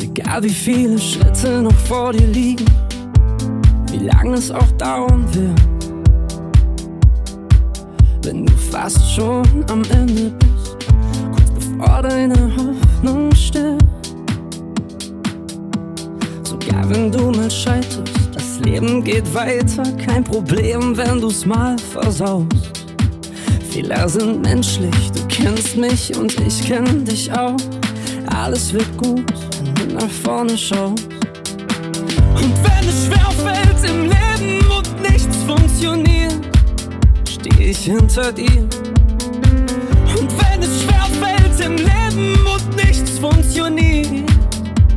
egal wie viele Schritte noch vor dir liegen, wie lange es auch dauern wird. Wenn du fast schon am Ende bist, kurz bevor deine Hoffnung stirbt. Sogar wenn du mal scheiterst, das Leben geht weiter, kein Problem, wenn du's mal versaust. Fehler sind menschlich, du kennst mich und ich kenn dich auch. Alles wird gut, nach vorne schaust. Und wenn es schwer fällt im Leben und nichts funktioniert, steh ich hinter dir. Und wenn es schwer fällt im Leben und nichts funktioniert,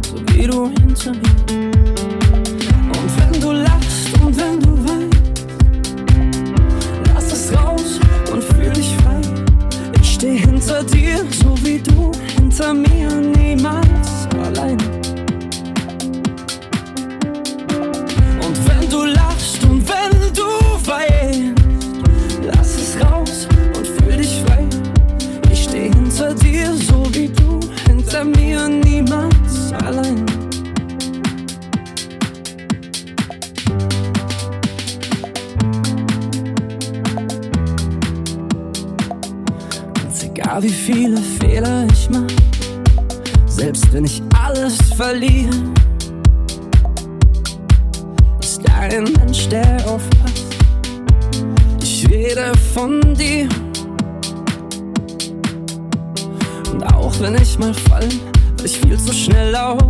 so wie du hinter mir. Und wenn du lachst und wenn du weinst, lass es raus und fühl dich frei. Ich steh hinter dir, so wie du hinter mir, egal wie viele Fehler ich mach, selbst wenn ich alles verliere, ist da ein Mensch, der aufpasst. Ich rede von dir. Und auch wenn ich mal fall, weil ich viel zu schnell auf,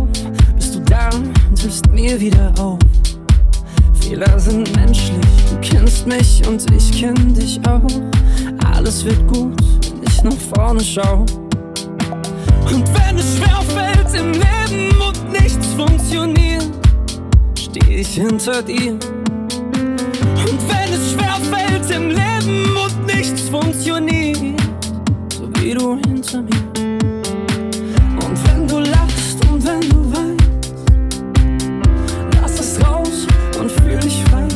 bist du da und hilfst mir wieder auf. Fehler sind menschlich, du kennst mich und ich kenn dich auch. Alles wird gut, ich nach vorne schau. Und wenn es schwer fällt im Leben und nichts funktioniert, steh ich hinter dir. Und wenn es schwer fällt im Leben und nichts funktioniert, so wie du hinter mir. Und wenn du lachst und wenn du weinst, lass es raus und fühl dich frei.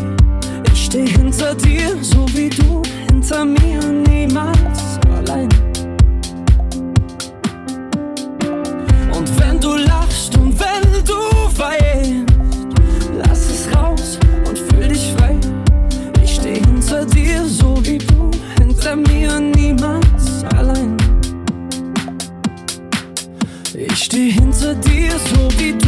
Ich steh hinter dir, so wie du hinter mir, hinter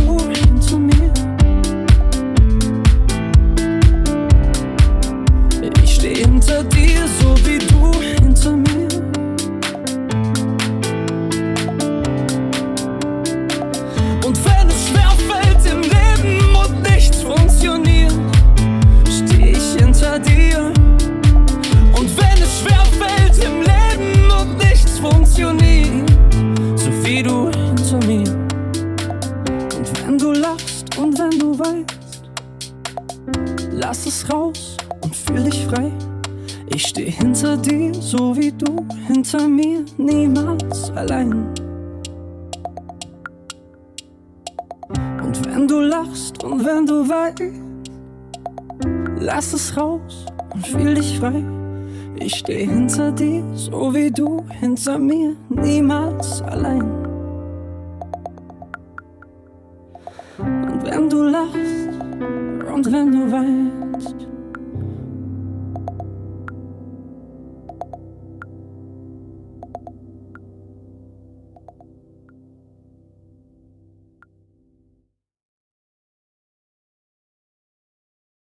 fühl dich frei. Ich steh hinter dir, so wie du hinter mir, niemals allein. Und wenn du lachst und wenn du weinst, lass es raus und fühl dich frei. Ich steh hinter dir, so wie du hinter mir, niemals allein. Und wenn du lachst und wenn du weinst,